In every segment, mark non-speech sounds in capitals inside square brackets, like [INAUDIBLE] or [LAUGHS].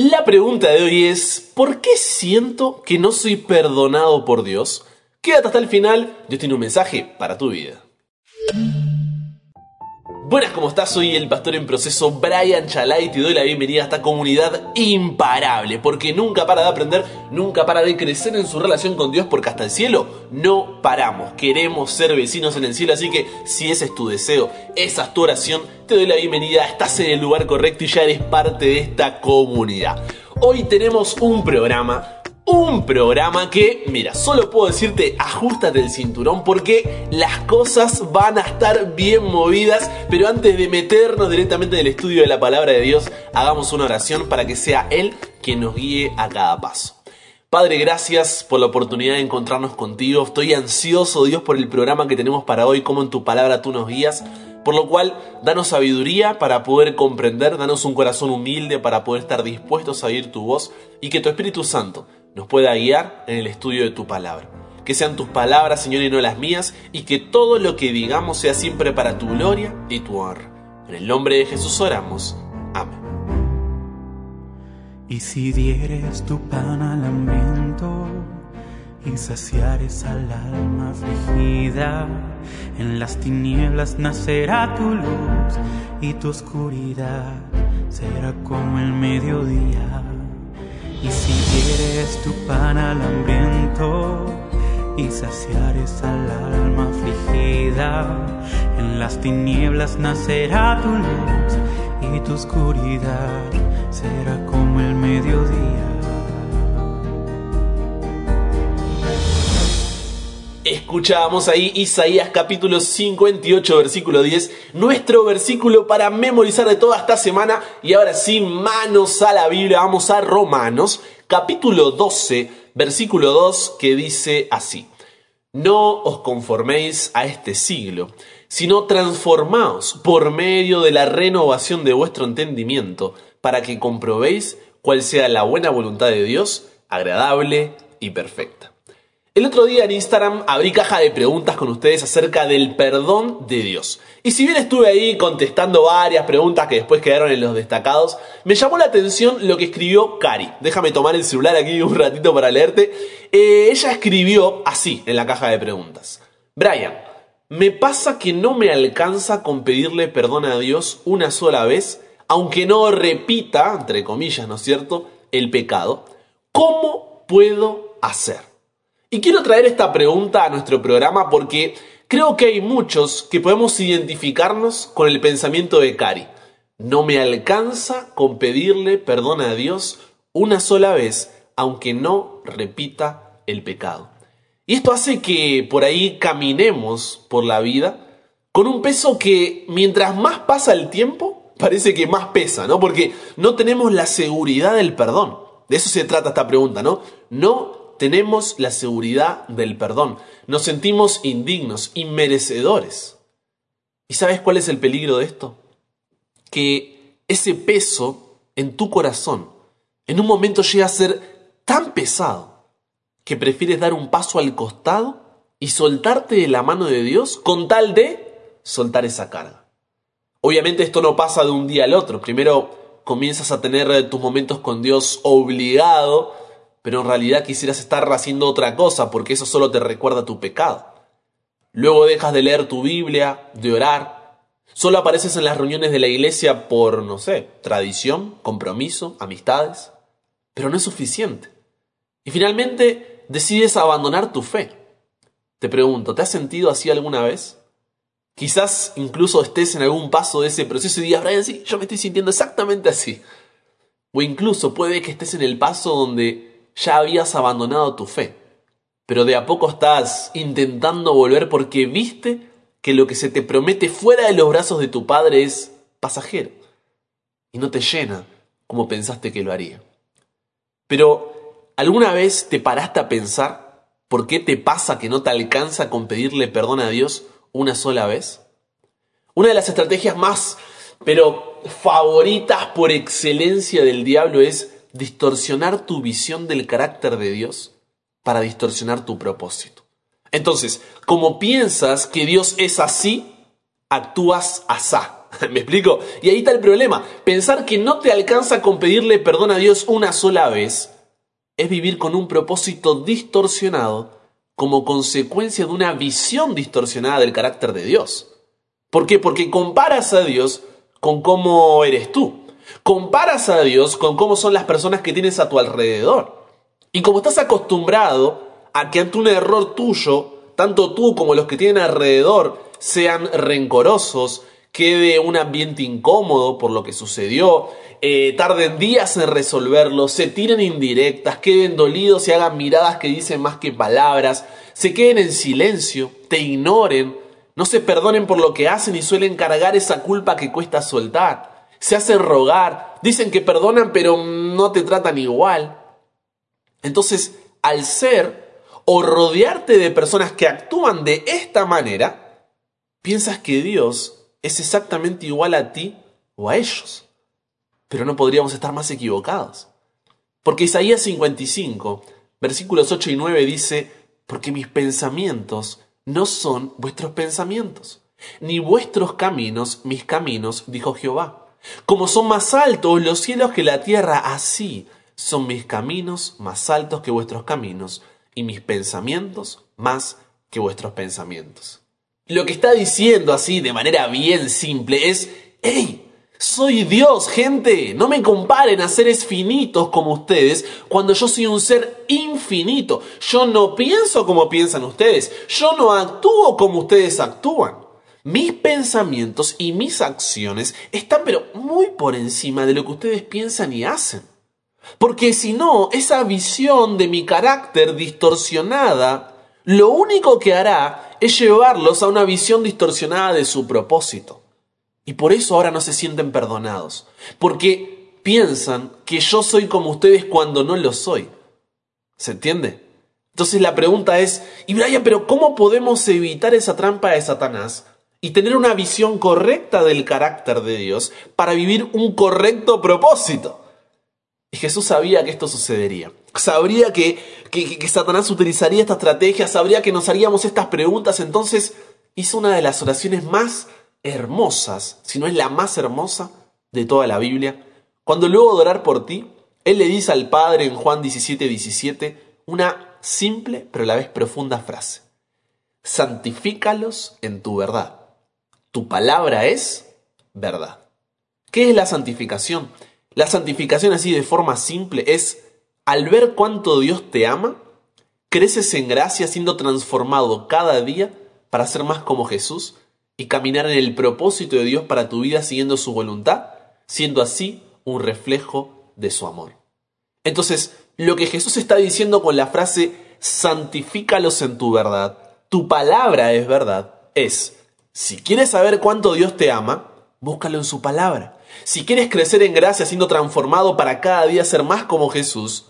La pregunta de hoy es, ¿por qué siento que no soy perdonado por Dios? Quédate hasta el final, Dios tiene un mensaje para tu vida. Buenas, ¿cómo estás? Soy el pastor en proceso Brian Chalai y te doy la bienvenida a esta comunidad imparable, porque nunca para de aprender, nunca para de crecer en su relación con Dios, porque hasta el cielo no paramos. Queremos ser vecinos en el cielo, así que si ese es tu deseo, esa es tu oración, te doy la bienvenida, estás en el lugar correcto y ya eres parte de esta comunidad. Hoy tenemos un programa un programa que, mira, solo puedo decirte, ajustate el cinturón porque las cosas van a estar bien movidas, pero antes de meternos directamente en el estudio de la palabra de Dios, hagamos una oración para que sea Él quien nos guíe a cada paso. Padre, gracias por la oportunidad de encontrarnos contigo. Estoy ansioso, Dios, por el programa que tenemos para hoy, como en tu palabra tú nos guías. Por lo cual, danos sabiduría para poder comprender, danos un corazón humilde para poder estar dispuestos a oír tu voz y que tu Espíritu Santo nos pueda guiar en el estudio de tu palabra. Que sean tus palabras, Señor, y no las mías, y que todo lo que digamos sea siempre para tu gloria y tu honra. En el nombre de Jesús oramos. Amén. Y si dieres tu pan al hambriento y saciares al alma afligida, en las tinieblas nacerá tu luz y tu oscuridad será como el mediodía. Y si dieres tu pan al hambriento y saciares al alma afligida, en las tinieblas nacerá tu luz y tu oscuridad será como el mediodía. Escuchábamos ahí Isaías capítulo 58 versículo 10, nuestro versículo para memorizar de toda esta semana. Y ahora sí, manos a la Biblia, vamos a Romanos capítulo 12 versículo 2 que dice así. No os conforméis a este siglo, sino transformaos por medio de la renovación de vuestro entendimiento, para que comprobéis cuál sea la buena voluntad de Dios, agradable y perfecta. El otro día en Instagram abrí caja de preguntas con ustedes acerca del perdón de Dios. Y si bien estuve ahí contestando varias preguntas que después quedaron en los destacados, me llamó la atención lo que escribió Cari. Déjame tomar el celular aquí un ratito para leerte. Eh, ella escribió así en la caja de preguntas. Brian, me pasa que no me alcanza con pedirle perdón a Dios una sola vez, aunque no repita, entre comillas, ¿no es cierto?, el pecado. ¿Cómo puedo hacer? Y quiero traer esta pregunta a nuestro programa porque creo que hay muchos que podemos identificarnos con el pensamiento de Cari. No me alcanza con pedirle perdón a Dios una sola vez, aunque no repita el pecado. Y esto hace que por ahí caminemos por la vida con un peso que mientras más pasa el tiempo, parece que más pesa, ¿no? Porque no tenemos la seguridad del perdón. De eso se trata esta pregunta, ¿no? No tenemos la seguridad del perdón. Nos sentimos indignos, inmerecedores. ¿Y sabes cuál es el peligro de esto? Que ese peso en tu corazón en un momento llega a ser tan pesado que prefieres dar un paso al costado y soltarte de la mano de Dios con tal de soltar esa carga. Obviamente esto no pasa de un día al otro. Primero comienzas a tener tus momentos con Dios obligado pero en realidad quisieras estar haciendo otra cosa porque eso solo te recuerda tu pecado. Luego dejas de leer tu Biblia, de orar. Solo apareces en las reuniones de la iglesia por, no sé, tradición, compromiso, amistades. Pero no es suficiente. Y finalmente decides abandonar tu fe. Te pregunto, ¿te has sentido así alguna vez? Quizás incluso estés en algún paso de ese proceso y digas, Brian, sí, yo me estoy sintiendo exactamente así. O incluso puede que estés en el paso donde ya habías abandonado tu fe, pero de a poco estás intentando volver porque viste que lo que se te promete fuera de los brazos de tu padre es pasajero y no te llena como pensaste que lo haría. Pero, ¿alguna vez te paraste a pensar por qué te pasa que no te alcanza con pedirle perdón a Dios una sola vez? Una de las estrategias más, pero favoritas por excelencia del diablo es distorsionar tu visión del carácter de Dios para distorsionar tu propósito. Entonces, como piensas que Dios es así, actúas asá. [LAUGHS] ¿Me explico? Y ahí está el problema. Pensar que no te alcanza con pedirle perdón a Dios una sola vez es vivir con un propósito distorsionado como consecuencia de una visión distorsionada del carácter de Dios. ¿Por qué? Porque comparas a Dios con cómo eres tú. Comparas a Dios con cómo son las personas que tienes a tu alrededor. Y como estás acostumbrado a que ante un error tuyo, tanto tú como los que tienen alrededor sean rencorosos, quede un ambiente incómodo por lo que sucedió, eh, tarden días en resolverlo, se tiren indirectas, queden dolidos y hagan miradas que dicen más que palabras, se queden en silencio, te ignoren, no se perdonen por lo que hacen y suelen cargar esa culpa que cuesta soltar, se hacen rogar, dicen que perdonan pero no te tratan igual. Entonces, al ser o rodearte de personas que actúan de esta manera, piensas que Dios es exactamente igual a ti o a ellos. Pero no podríamos estar más equivocados. Porque Isaías 55, versículos 8 y 9 dice, porque mis pensamientos no son vuestros pensamientos, ni vuestros caminos mis caminos, dijo Jehová. Como son más altos los cielos que la tierra, así son mis caminos más altos que vuestros caminos, y mis pensamientos más que vuestros pensamientos. Lo que está diciendo así de manera bien simple es, ¡Hey! Soy Dios, gente. No me comparen a seres finitos como ustedes cuando yo soy un ser infinito. Yo no pienso como piensan ustedes. Yo no actúo como ustedes actúan. Mis pensamientos y mis acciones están pero muy por encima de lo que ustedes piensan y hacen. Porque si no, esa visión de mi carácter distorsionada, lo único que hará es llevarlos a una visión distorsionada de su propósito. Y por eso ahora no se sienten perdonados, porque piensan que yo soy como ustedes cuando no lo soy. ¿Se entiende? Entonces la pregunta es, y Brian, pero ¿cómo podemos evitar esa trampa de Satanás y tener una visión correcta del carácter de Dios para vivir un correcto propósito? Y Jesús sabía que esto sucedería. Sabría que, que, Satanás utilizaría esta estrategia, sabría que nos haríamos estas preguntas. Entonces hizo una de las oraciones más hermosas, si no es la más hermosa de toda la Biblia. Cuando luego de orar por ti, Él le dice al Padre en Juan 17, 17 una simple pero a la vez profunda frase. Santifícalos en tu verdad. Tu palabra es verdad. ¿Qué es la santificación? La santificación así de forma simple es, al ver cuánto Dios te ama, creces en gracia siendo transformado cada día para ser más como Jesús y caminar en el propósito de Dios para tu vida siguiendo su voluntad, siendo así un reflejo de su amor. Entonces, lo que Jesús está diciendo con la frase santifícalos en tu verdad, tu palabra es verdad, es, si quieres saber cuánto Dios te ama, búscalo en su palabra. Si quieres crecer en gracia siendo transformado para cada día ser más como Jesús,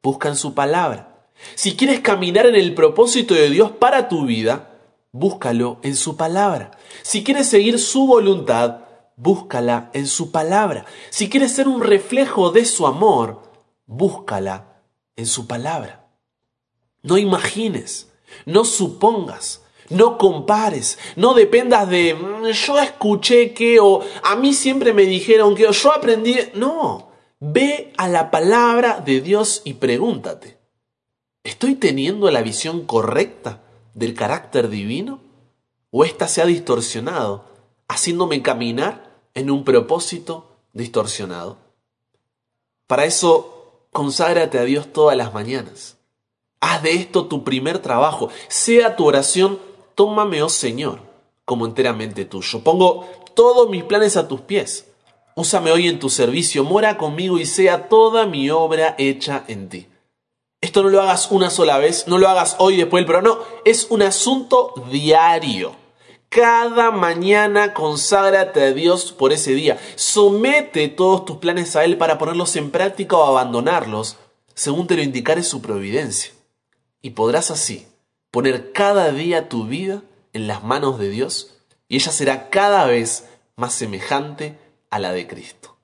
busca en su palabra. Si quieres caminar en el propósito de Dios para tu vida, búscalo en su palabra. Si quieres seguir su voluntad, búscala en su palabra. Si quieres ser un reflejo de su amor, búscala en su palabra. No imagines, no supongas, no compares, no dependas de mm, yo escuché que o a mí siempre me dijeron que o yo aprendí. No, ve a la palabra de Dios y pregúntate, ¿estoy teniendo la visión correcta del carácter divino? ¿O ésta se ha distorsionado, haciéndome caminar en un propósito distorsionado? Para eso, conságrate a Dios todas las mañanas. Haz de esto tu primer trabajo. Sea tu oración tómame, oh Señor, como enteramente tuyo. Pongo todos mis planes a tus pies. Úsame hoy en tu servicio, mora conmigo y sea toda mi obra hecha en ti. Esto no lo hagas una sola vez, no lo hagas hoy después pero no, es un asunto diario. Cada mañana conságrate a Dios por ese día. Somete todos tus planes a Él para ponerlos en práctica o abandonarlos, según te lo indicare su providencia. Y podrás así poner cada día tu vida en las manos de Dios y ella será cada vez más semejante a la de Cristo.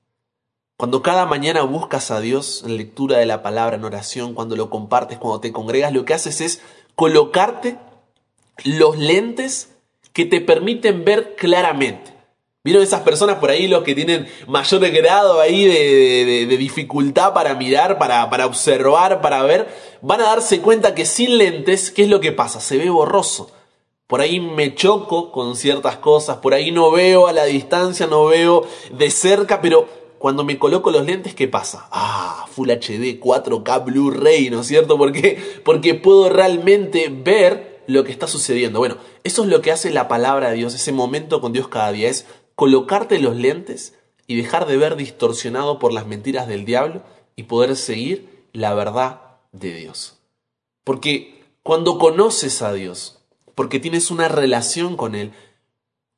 Cuando cada mañana buscas a Dios en lectura de la palabra, en oración, cuando lo compartes, cuando te congregas, lo que haces es colocarte los lentes que te permiten ver claramente. ¿Vieron esas personas por ahí, los que tienen mayor grado ahí de, dificultad para mirar, para, para observar, para ver? Van a darse cuenta que sin lentes, ¿qué es lo que pasa? Se ve borroso. Por ahí me choco con ciertas cosas, por ahí no veo a la distancia, no veo de cerca, pero cuando me coloco los lentes, ¿qué pasa? Ah, Full HD, 4K, Blu-ray, ¿no es cierto? ¿Por qué? Porque puedo realmente ver lo que está sucediendo. Bueno, eso es lo que hace la palabra de Dios, ese momento con Dios cada día, es colocarte los lentes y dejar de ver distorsionado por las mentiras del diablo y poder seguir la verdad de Dios. Porque cuando conoces a Dios, porque tienes una relación con Él,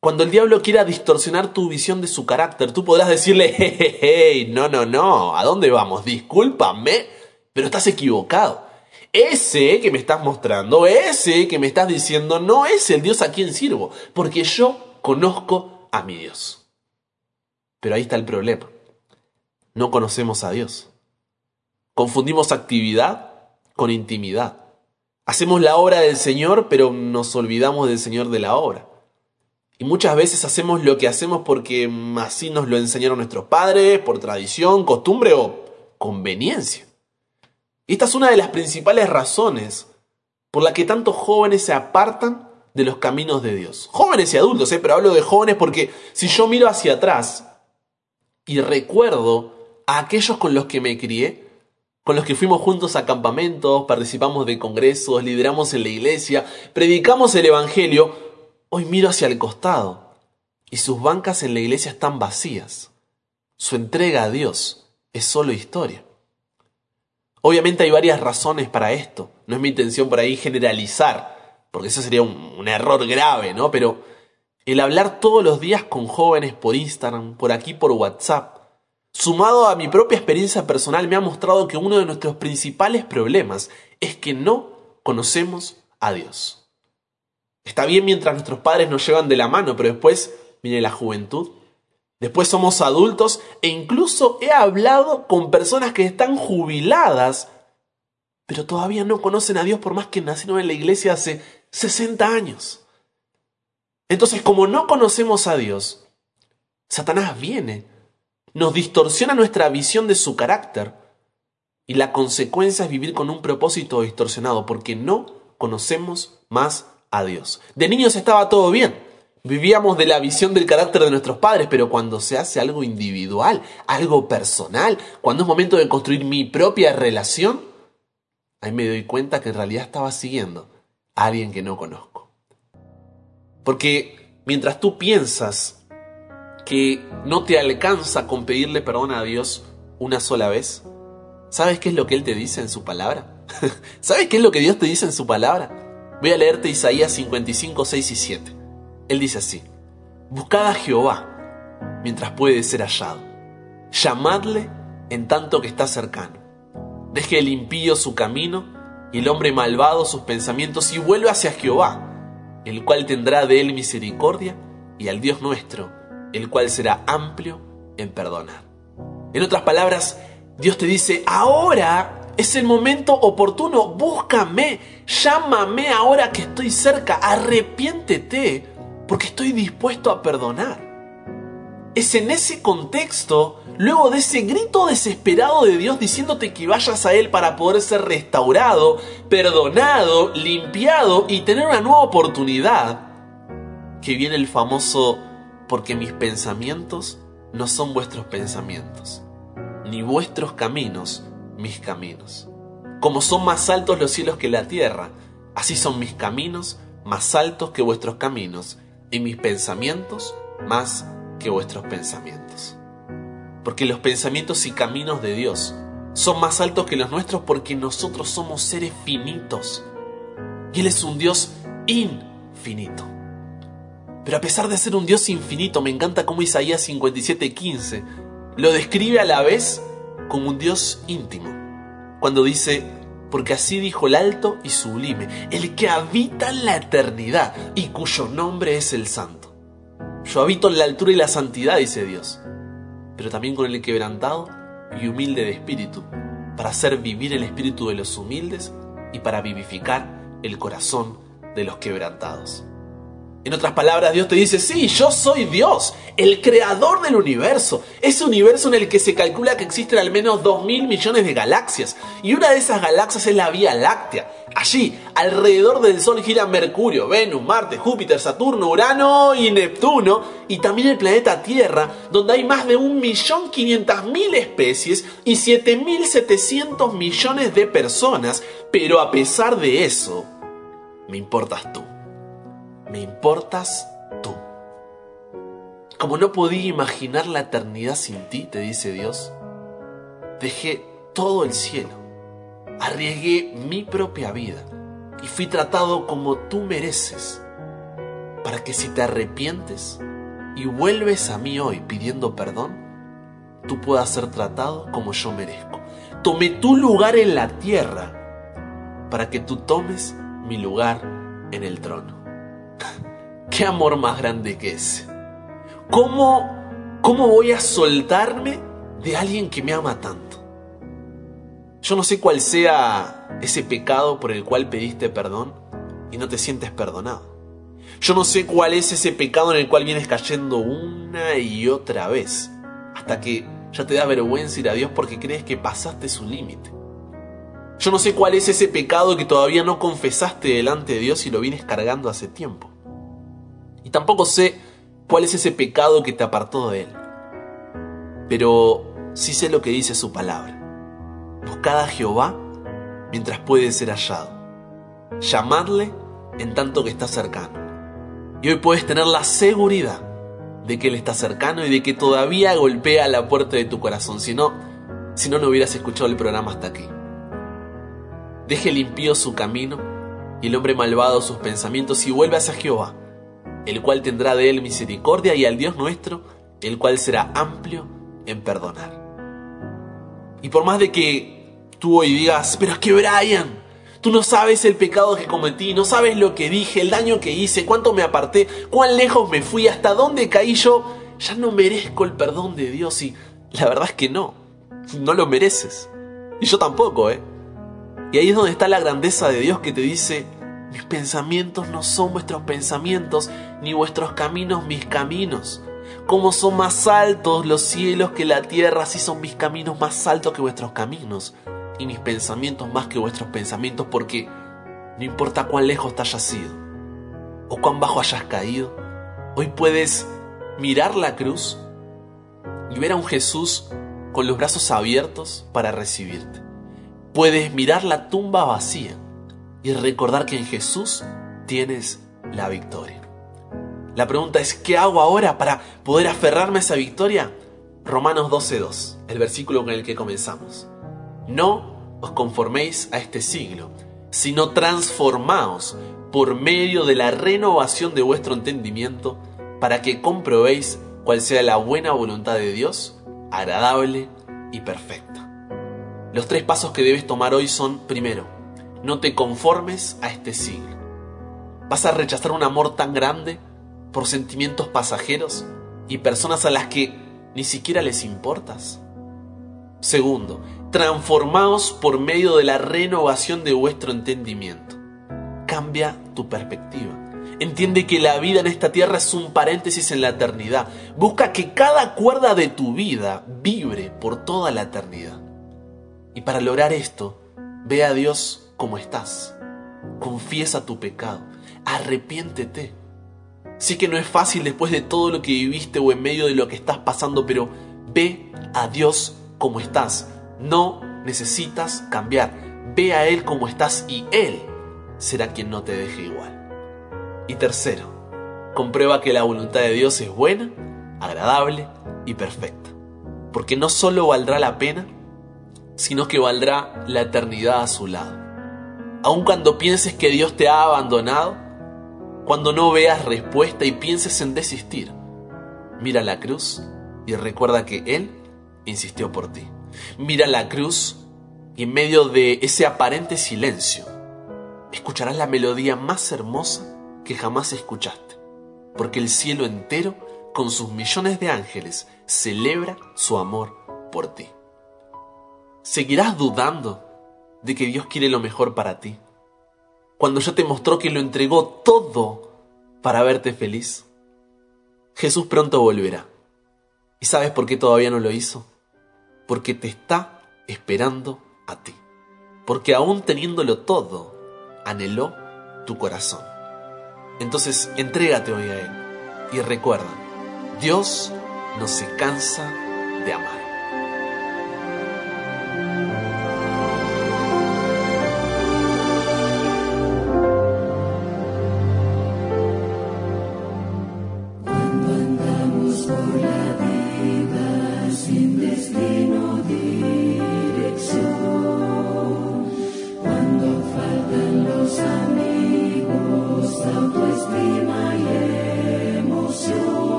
cuando el diablo quiera distorsionar tu visión de su carácter, tú podrás decirle, hey, no, no, no, ¿a dónde vamos? Discúlpame, pero estás equivocado. Ese que me estás mostrando, ese que me estás diciendo, no es el Dios a quien sirvo, porque yo conozco a mi Dios. Pero ahí está el problema. No conocemos a Dios. Confundimos actividad con intimidad. Hacemos la obra del Señor, pero nos olvidamos del Señor de la obra. Y muchas veces hacemos lo que hacemos porque así nos lo enseñaron nuestros padres, por tradición, costumbre o conveniencia. Y esta es una de las principales razones por la que tantos jóvenes se apartan de los caminos de Dios. Jóvenes y adultos, ¿eh? pero hablo de jóvenes porque si yo miro hacia atrás y recuerdo a aquellos con los que me crié, con los que fuimos juntos a campamentos, participamos de congresos, lideramos en la iglesia, predicamos el Evangelio, Hoy miro hacia el costado y sus bancas en la iglesia están vacías. Su entrega a Dios es solo historia. Obviamente hay varias razones para esto. No es mi intención por ahí generalizar, porque eso sería un, error grave, ¿no? Pero el hablar todos los días con jóvenes por Instagram, por aquí por WhatsApp, sumado a mi propia experiencia personal, me ha mostrado que uno de nuestros principales problemas es que no conocemos a Dios. Está bien mientras nuestros padres nos llevan de la mano, pero después viene la juventud. Después somos adultos e incluso he hablado con personas que están jubiladas, pero todavía no conocen a Dios por más que nacieron en la iglesia hace 60 años. Entonces, como no conocemos a Dios, Satanás viene, nos distorsiona nuestra visión de su carácter y la consecuencia es vivir con un propósito distorsionado porque no conocemos más a Dios. De niños estaba todo bien. Vivíamos de la visión del carácter de nuestros padres, pero cuando se hace algo individual, algo personal, cuando es momento de construir mi propia relación, ahí me doy cuenta que en realidad estaba siguiendo a alguien que no conozco. Porque mientras tú piensas que no te alcanza con pedirle perdón a Dios una sola vez, ¿sabes qué es lo que Él te dice en su palabra? [LAUGHS] ¿Sabes qué es lo que Dios te dice en su palabra? Voy a leerte Isaías 55, 6 y 7. Él dice así, Buscad a Jehová mientras puede ser hallado. Llamadle en tanto que está cercano. Deje el impío su camino y el hombre malvado sus pensamientos y vuelve hacia Jehová, el cual tendrá de él misericordia, y al Dios nuestro, el cual será amplio en perdonar. En otras palabras, Dios te dice, ahora es el momento oportuno. Búscame, llámame ahora que estoy cerca. Arrepiéntete porque estoy dispuesto a perdonar. Es en ese contexto, luego de ese grito desesperado de Dios diciéndote que vayas a Él para poder ser restaurado, perdonado, limpiado y tener una nueva oportunidad, que viene el famoso porque mis pensamientos no son vuestros pensamientos, ni vuestros caminos mis caminos. Como son más altos los cielos que la tierra, así son mis caminos más altos que vuestros caminos, y mis pensamientos más que vuestros pensamientos. Porque los pensamientos y caminos de Dios son más altos que los nuestros porque nosotros somos seres finitos. Y Él es un Dios infinito. Pero a pesar de ser un Dios infinito, me encanta cómo Isaías 57:15 lo describe a la vez como un Dios íntimo. Cuando dice, porque así dijo el alto y sublime, el que habita en la eternidad y cuyo nombre es el santo. Yo habito en la altura y la santidad, dice Dios, pero también con el quebrantado y humilde de espíritu, para hacer vivir el espíritu de los humildes y para vivificar el corazón de los quebrantados. En otras palabras, Dios te dice, sí, yo soy Dios, el creador del universo. Ese universo en el que se calcula que existen al menos 2 mil millones de galaxias. Y una de esas galaxias es la Vía Láctea. Allí, alrededor del Sol giran Mercurio, Venus, Marte, Júpiter, Saturno, Urano y Neptuno. Y también el planeta Tierra, donde hay más de 1.500.000 especies y 7.700 millones de personas. Pero a pesar de eso, me importas tú me importas tú. Como no podía imaginar la eternidad sin ti, te dice Dios, dejé todo el cielo, arriesgué mi propia vida y fui tratado como tú mereces, para que si te arrepientes y vuelves a mí hoy pidiendo perdón, tú puedas ser tratado como yo merezco. Tomé tu lugar en la tierra para que tú tomes mi lugar en el trono. ¿Qué amor más grande que ese? ¿Cómo, ¿Cómo voy a soltarme de alguien que me ama tanto? Yo no sé cuál sea ese pecado por el cual pediste perdón y no te sientes perdonado. Yo no sé cuál es ese pecado en el cual vienes cayendo una y otra vez, hasta que ya te da vergüenza ir a Dios porque crees que pasaste su límite. Yo no sé cuál es ese pecado que todavía no confesaste delante de Dios y lo vienes cargando hace tiempo. Tampoco sé cuál es ese pecado que te apartó de Él. Pero sí sé lo que dice su palabra. Buscad a Jehová mientras puede ser hallado. Llamadle en tanto que está cercano. Y hoy puedes tener la seguridad de que Él está cercano y de que todavía golpea la puerta de tu corazón. Si no, si no, no hubieras escuchado el programa hasta aquí. Deje limpio su camino y el hombre malvado sus pensamientos y vuelve hacia Jehová el cual tendrá de él misericordia, y al Dios nuestro, el cual será amplio en perdonar. Y por más de que tú hoy digas, pero es que Brian, tú no sabes el pecado que cometí, no sabes lo que dije, el daño que hice, cuánto me aparté, cuán lejos me fui, hasta dónde caí yo, ya no merezco el perdón de Dios y la verdad es que no, no lo mereces. Y yo tampoco, ¿eh? Y ahí es donde está la grandeza de Dios que te dice, mis pensamientos no son vuestros pensamientos, ni vuestros caminos mis caminos. Como son más altos los cielos que la tierra, así son mis caminos más altos que vuestros caminos, y mis pensamientos más que vuestros pensamientos, porque no importa cuán lejos te hayas ido, o cuán bajo hayas caído, hoy puedes mirar la cruz y ver a un Jesús con los brazos abiertos para recibirte. Puedes mirar la tumba vacía y recordar que en Jesús tienes la victoria. La pregunta es, ¿qué hago ahora para poder aferrarme a esa victoria? Romanos 12.2, el versículo con el que comenzamos. No os conforméis a este siglo, sino transformaos por medio de la renovación de vuestro entendimiento, para que comprobéis cuál sea la buena voluntad de Dios, agradable y perfecta. Los tres pasos que debes tomar hoy son, primero, no te conformes a este siglo. ¿Vas a rechazar un amor tan grande por sentimientos pasajeros y personas a las que ni siquiera les importas? Segundo, transformaos por medio de la renovación de vuestro entendimiento. Cambia tu perspectiva. Entiende que la vida en esta tierra es un paréntesis en la eternidad. Busca que cada cuerda de tu vida vibre por toda la eternidad. Y para lograr esto, ve a Dios como estás. Confiesa tu pecado. Arrepiéntete. Sí que no es fácil después de todo lo que viviste o en medio de lo que estás pasando, pero ve a Dios como estás. No necesitas cambiar. Ve a Él como estás y Él será quien no te deje igual. Y tercero, comprueba que la voluntad de Dios es buena, agradable y perfecta. Porque no solo valdrá la pena, sino que valdrá la eternidad a su lado aun cuando pienses que Dios te ha abandonado, cuando no veas respuesta y pienses en desistir, mira la cruz y recuerda que Él insistió por ti. Mira la cruz y en medio de ese aparente silencio, escucharás la melodía más hermosa que jamás escuchaste, porque el cielo entero, con sus millones de ángeles, celebra su amor por ti. ¿Seguirás dudando de que Dios quiere lo mejor para ti. Cuando ya te mostró que lo entregó todo para verte feliz. Jesús pronto volverá. ¿Y sabes por qué todavía no lo hizo? Porque te está esperando a ti. Porque aún teniéndolo todo, anheló tu corazón. Entonces, entrégate hoy a Él y recuerda, Dios no se cansa de amar.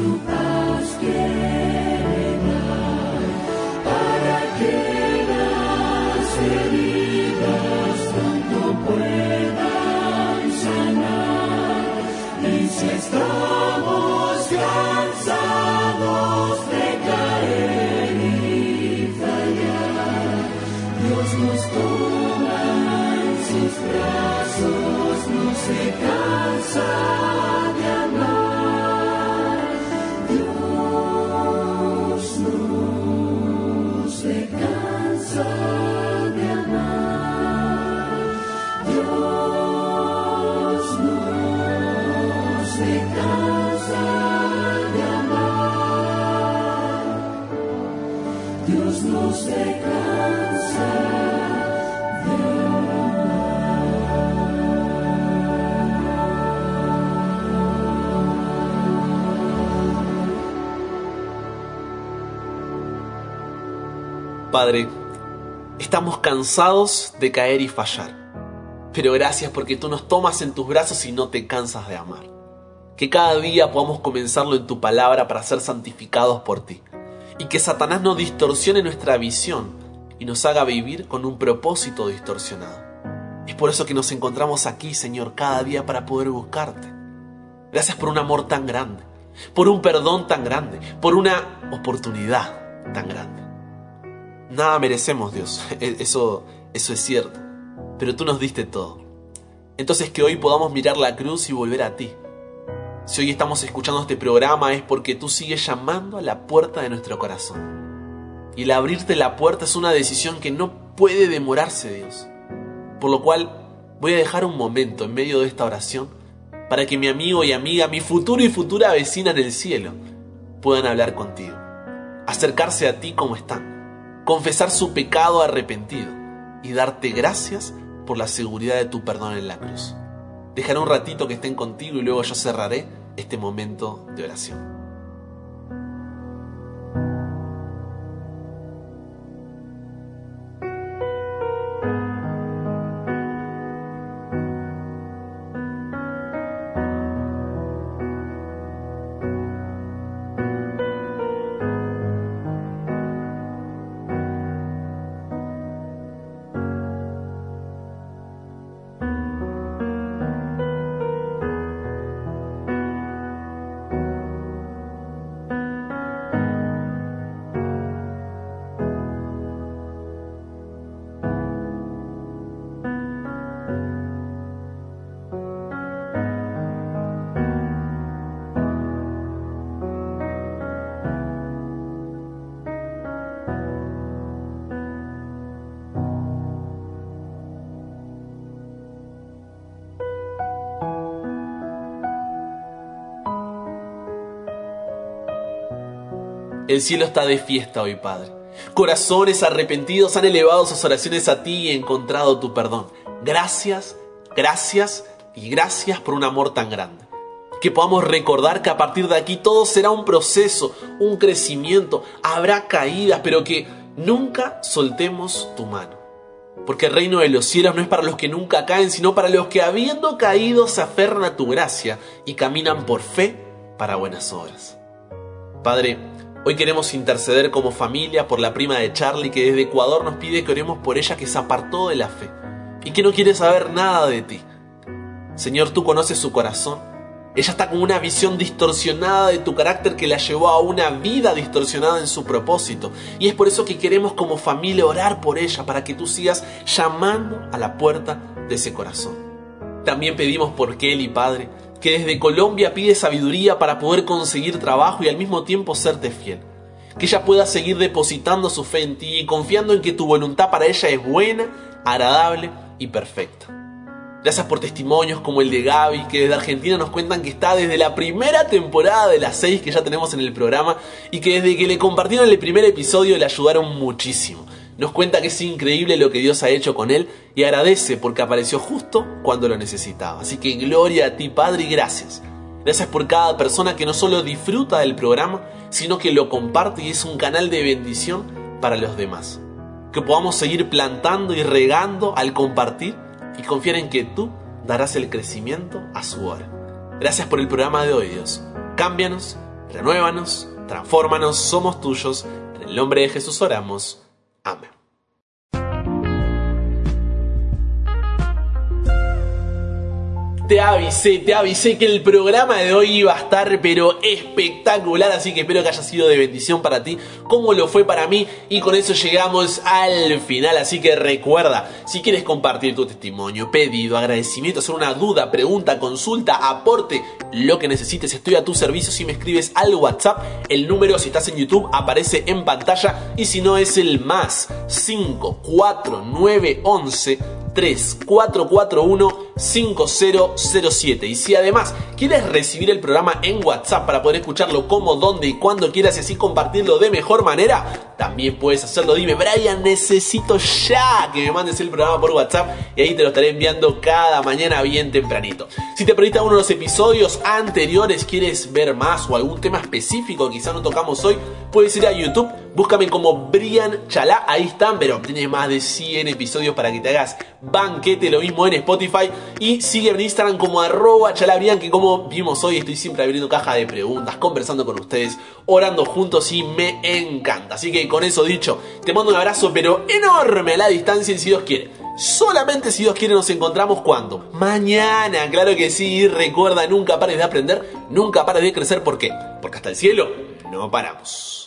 su pasque Padre, estamos cansados de caer y fallar. Pero gracias porque tú nos tomas en tus brazos y no te cansas de amar. Que cada día podamos comenzarlo en tu palabra para ser santificados por ti. Y que Satanás no distorsione nuestra visión y nos haga vivir con un propósito distorsionado. Es por eso que nos encontramos aquí, Señor, cada día para poder buscarte. Gracias por un amor tan grande, por un perdón tan grande, por una oportunidad tan grande. Nada merecemos, Dios, [LAUGHS] e-, eso, eso es cierto, pero tú nos diste todo. Entonces que hoy podamos mirar la cruz y volver a ti. Si hoy estamos escuchando este programa es porque tú sigues llamando a la puerta de nuestro corazón. Y el abrirte la puerta es una decisión que no puede demorarse, Dios. Por lo cual voy a dejar un momento en medio de esta oración para que mi amigo y amiga, mi futuro y futura vecina en el cielo, puedan hablar contigo, acercarse a ti como están, confesar su pecado arrepentido y darte gracias por la seguridad de tu perdón en la cruz. Dejaré un ratito que estén contigo y luego yo cerraré este momento de oración. El cielo está de fiesta hoy, Padre. Corazones arrepentidos han elevado sus oraciones a ti y encontrado tu perdón. Gracias, gracias y gracias por un amor tan grande. Que podamos recordar que a partir de aquí todo será un proceso, un crecimiento, habrá caídas, pero que nunca soltemos tu mano. Porque el reino de los cielos no es para los que nunca caen, sino para los que habiendo caído se aferran a tu gracia y caminan por fe para buenas obras. Padre, Hoy queremos interceder como familia por la prima de Charlie que desde Ecuador nos pide que oremos por ella que se apartó de la fe y que no quiere saber nada de ti. Señor, tú conoces su corazón. Ella está con una visión distorsionada de tu carácter que la llevó a una vida distorsionada en su propósito. Y es por eso que queremos como familia orar por ella para que tú sigas llamando a la puerta de ese corazón. También pedimos por Kelly, Padre, que desde Colombia pide sabiduría para poder conseguir trabajo y al mismo tiempo serte fiel. Que ella pueda seguir depositando su fe en ti y confiando en que tu voluntad para ella es buena, agradable y perfecta. Gracias por testimonios como el de Gaby, que desde Argentina nos cuentan que está desde la primera temporada de las seis que ya tenemos en el programa y que desde que le compartieron el primer episodio le ayudaron muchísimo. Nos cuenta que es increíble lo que Dios ha hecho con él y agradece porque apareció justo cuando lo necesitaba. Así que gloria a ti, Padre, y gracias. Gracias por cada persona que no solo disfruta del programa, sino que lo comparte y es un canal de bendición para los demás. Que podamos seguir plantando y regando al compartir y confiar en que tú darás el crecimiento a su hora. Gracias por el programa de hoy, Dios. Cámbianos, renuévanos, transfórmanos, somos tuyos. En el nombre de Jesús oramos. Amén. Te avisé, te avisé que el programa de hoy iba a estar pero espectacular, así que espero que haya sido de bendición para ti, como lo fue para mí, y con eso llegamos al final, así que recuerda, si quieres compartir tu testimonio, pedido, agradecimiento, hacer una duda, pregunta, consulta, aporte, lo que necesites, estoy a tu servicio si me escribes al WhatsApp, el número si estás en YouTube aparece en pantalla, y si no es el más 54911 3441 5007. Y si además quieres recibir el programa en WhatsApp para poder escucharlo como, donde y cuando quieras y así compartirlo de mejor manera, también puedes hacerlo. Dime, Brian, necesito ya que me mandes el programa por WhatsApp y ahí te lo estaré enviando cada mañana bien tempranito. Si te perdiste uno de los episodios anteriores, quieres ver más o algún tema específico que quizá no tocamos hoy, puedes ir a YouTube, búscame como Brian Chalá, ahí están, pero tienes más de 100 episodios para que te hagas banquete, lo mismo en Spotify y sigue en Instagram como arroba chalabrian que como vimos hoy estoy siempre abriendo caja de preguntas, conversando con ustedes, orando juntos y me encanta. Así que con eso dicho, te mando un abrazo pero enorme a la distancia y si Dios quiere. Solamente si Dios quiere nos encontramos cuando? Mañana, claro que sí. Recuerda, nunca pares de aprender, nunca pares de crecer. ¿Por qué? Porque hasta el cielo no paramos.